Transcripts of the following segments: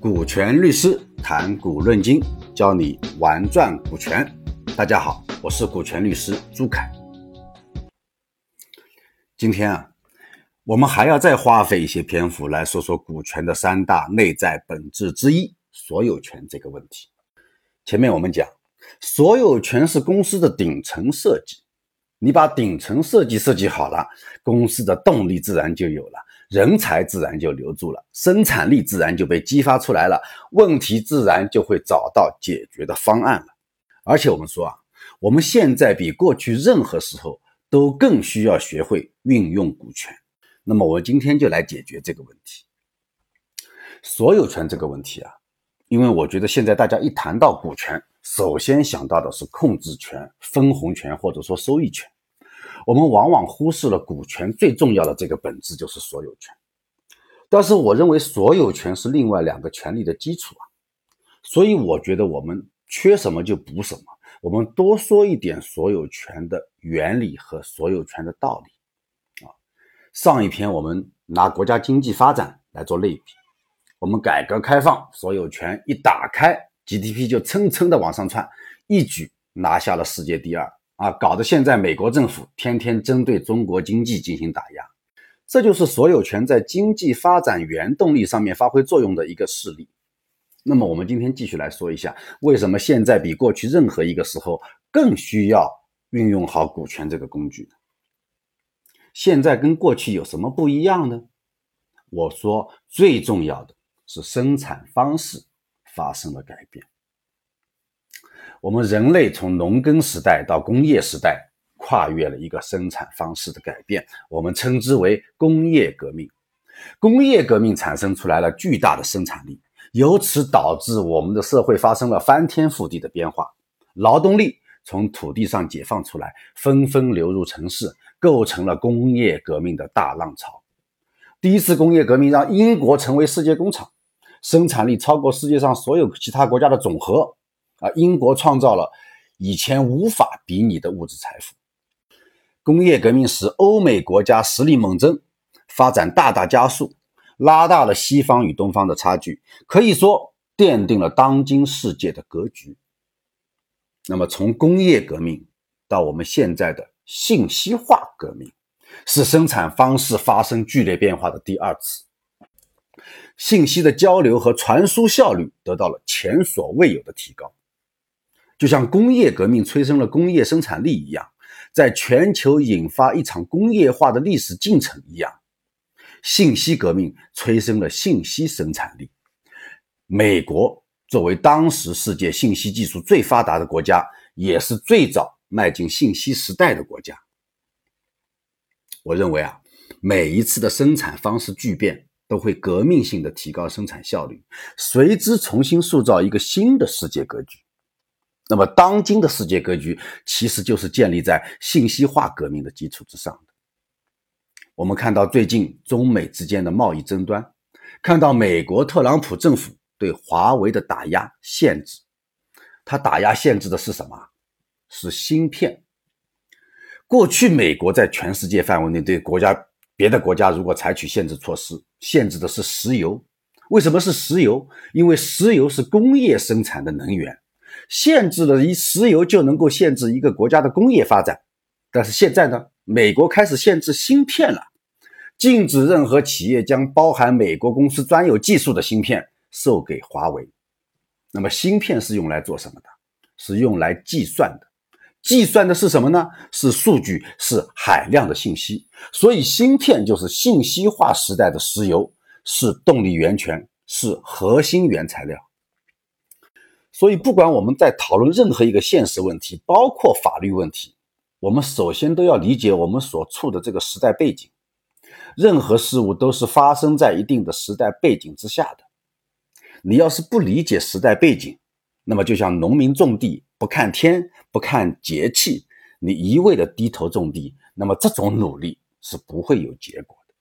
股权律师谈股论金，教你玩转股权。大家好，我是股权律师朱凯。今天啊，我们还要再花费一些篇幅来说说股权的三大内在本质之一——所有权这个问题。前面我们讲，所有权是公司的顶层设计，你把顶层设计设计好了，公司的动力自然就有了。人才自然就留住了，生产力自然就被激发出来了，问题自然就会找到解决的方案了。而且我们说啊，我们现在比过去任何时候都更需要学会运用股权。那么我今天就来解决这个问题，所有权这个问题啊，因为我觉得现在大家一谈到股权，首先想到的是控制权、分红权或者说收益权。我们往往忽视了股权最重要的这个本质，就是所有权。但是，我认为所有权是另外两个权利的基础啊。所以，我觉得我们缺什么就补什么。我们多说一点所有权的原理和所有权的道理啊。上一篇我们拿国家经济发展来做类比，我们改革开放，所有权一打开，GDP 就蹭蹭的往上窜，一举拿下了世界第二。啊，搞得现在美国政府天天针对中国经济进行打压，这就是所有权在经济发展原动力上面发挥作用的一个事例。那么，我们今天继续来说一下，为什么现在比过去任何一个时候更需要运用好股权这个工具？现在跟过去有什么不一样呢？我说，最重要的是生产方式发生了改变。我们人类从农耕时代到工业时代，跨越了一个生产方式的改变，我们称之为工业革命。工业革命产生出来了巨大的生产力，由此导致我们的社会发生了翻天覆地的变化。劳动力从土地上解放出来，纷纷流入城市，构成了工业革命的大浪潮。第一次工业革命让英国成为世界工厂，生产力超过世界上所有其他国家的总和。啊，英国创造了以前无法比拟的物质财富。工业革命使欧美国家实力猛增，发展大大加速，拉大了西方与东方的差距，可以说奠定了当今世界的格局。那么，从工业革命到我们现在的信息化革命，是生产方式发生剧烈变化的第二次。信息的交流和传输效率得到了前所未有的提高。就像工业革命催生了工业生产力一样，在全球引发一场工业化的历史进程一样，信息革命催生了信息生产力。美国作为当时世界信息技术最发达的国家，也是最早迈进信息时代的国家。我认为啊，每一次的生产方式巨变，都会革命性的提高生产效率，随之重新塑造一个新的世界格局。那么，当今的世界格局其实就是建立在信息化革命的基础之上的。我们看到最近中美之间的贸易争端，看到美国特朗普政府对华为的打压限制，他打压限制的是什么？是芯片。过去美国在全世界范围内对国家别的国家如果采取限制措施，限制的是石油。为什么是石油？因为石油是工业生产的能源。限制了一石油就能够限制一个国家的工业发展，但是现在呢，美国开始限制芯片了，禁止任何企业将包含美国公司专有技术的芯片售给华为。那么，芯片是用来做什么的？是用来计算的。计算的是什么呢？是数据，是海量的信息。所以，芯片就是信息化时代的石油，是动力源泉，是核心原材料。所以，不管我们在讨论任何一个现实问题，包括法律问题，我们首先都要理解我们所处的这个时代背景。任何事物都是发生在一定的时代背景之下的。你要是不理解时代背景，那么就像农民种地不看天不看节气，你一味的低头种地，那么这种努力是不会有结果的。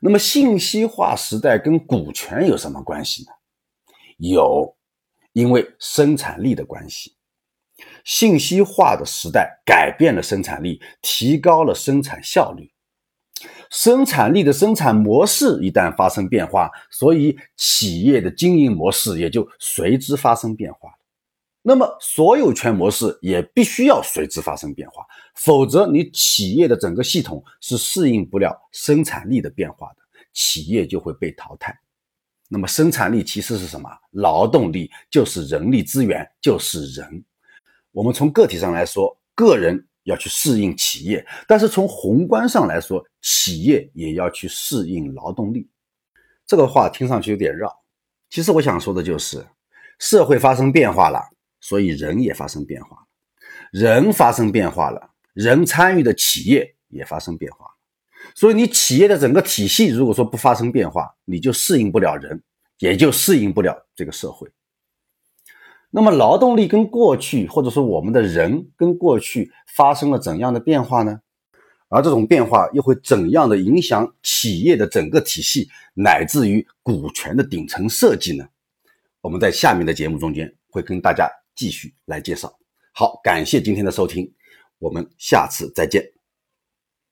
那么，信息化时代跟股权有什么关系呢？有。因为生产力的关系，信息化的时代改变了生产力，提高了生产效率。生产力的生产模式一旦发生变化，所以企业的经营模式也就随之发生变化。那么，所有权模式也必须要随之发生变化，否则你企业的整个系统是适应不了生产力的变化的，企业就会被淘汰。那么，生产力其实是什么？劳动力就是人力资源，就是人。我们从个体上来说，个人要去适应企业，但是从宏观上来说，企业也要去适应劳动力。这个话听上去有点绕，其实我想说的就是，社会发生变化了。所以人也发生变化，人发生变化了，人参与的企业也发生变化。所以你企业的整个体系如果说不发生变化，你就适应不了人，也就适应不了这个社会。那么劳动力跟过去，或者说我们的人跟过去发生了怎样的变化呢？而这种变化又会怎样的影响企业的整个体系，乃至于股权的顶层设计呢？我们在下面的节目中间会跟大家。继续来介绍，好，感谢今天的收听，我们下次再见。